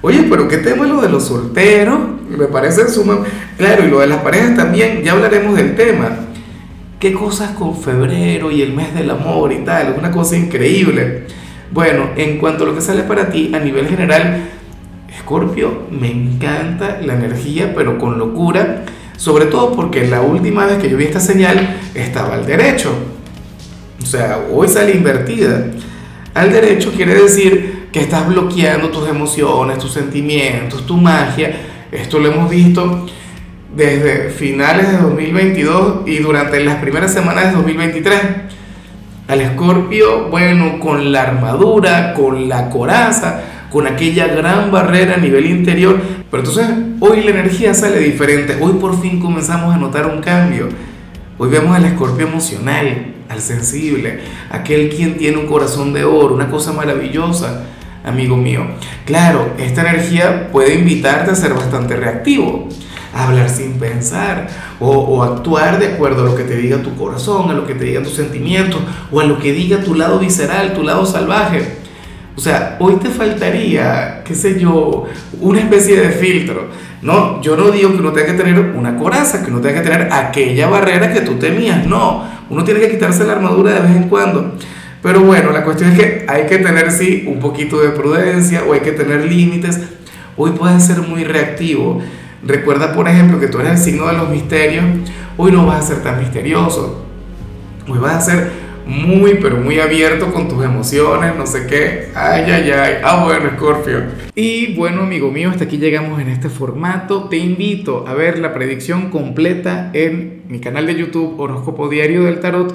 Oye, pero ¿qué tema es lo de los solteros? Me parece suma. Claro, y lo de las parejas también, ya hablaremos del tema. ¿Qué cosas con febrero y el mes del amor y tal? Una cosa increíble. Bueno, en cuanto a lo que sale para ti a nivel general, Scorpio, me encanta la energía, pero con locura. Sobre todo porque la última vez que yo vi esta señal estaba al derecho. O sea, hoy sale invertida. Al derecho quiere decir que estás bloqueando tus emociones, tus sentimientos, tu magia. Esto lo hemos visto desde finales de 2022 y durante las primeras semanas de 2023. Al escorpio, bueno, con la armadura, con la coraza, con aquella gran barrera a nivel interior. Pero entonces hoy la energía sale diferente. Hoy por fin comenzamos a notar un cambio. Hoy vemos al escorpio emocional, al sensible, aquel quien tiene un corazón de oro, una cosa maravillosa, amigo mío. Claro, esta energía puede invitarte a ser bastante reactivo, a hablar sin pensar o, o, actuar de acuerdo a lo que te diga tu corazón, a lo que te digan tus sentimientos o a lo que diga tu lado visceral, tu lado salvaje. O sea, hoy te faltaría, qué sé yo, una especie de filtro. No, yo no digo que uno tenga que tener una coraza, que uno tenga que tener aquella barrera que tú temías. No, uno tiene que quitarse la armadura de vez en cuando. Pero bueno, la cuestión es que hay que tener, sí, un poquito de prudencia o hay que tener límites. Hoy puedes ser muy reactivo. Recuerda, por ejemplo, que tú eres el signo de los misterios. Hoy no vas a ser tan misterioso. Hoy vas a ser muy, pero muy abierto con tus emociones, no sé qué. Ay, ay, ay. Ah, bueno, Scorpio. Y bueno, amigo mío, hasta aquí llegamos en este formato. Te invito a ver la predicción completa en mi canal de YouTube Horóscopo Diario del Tarot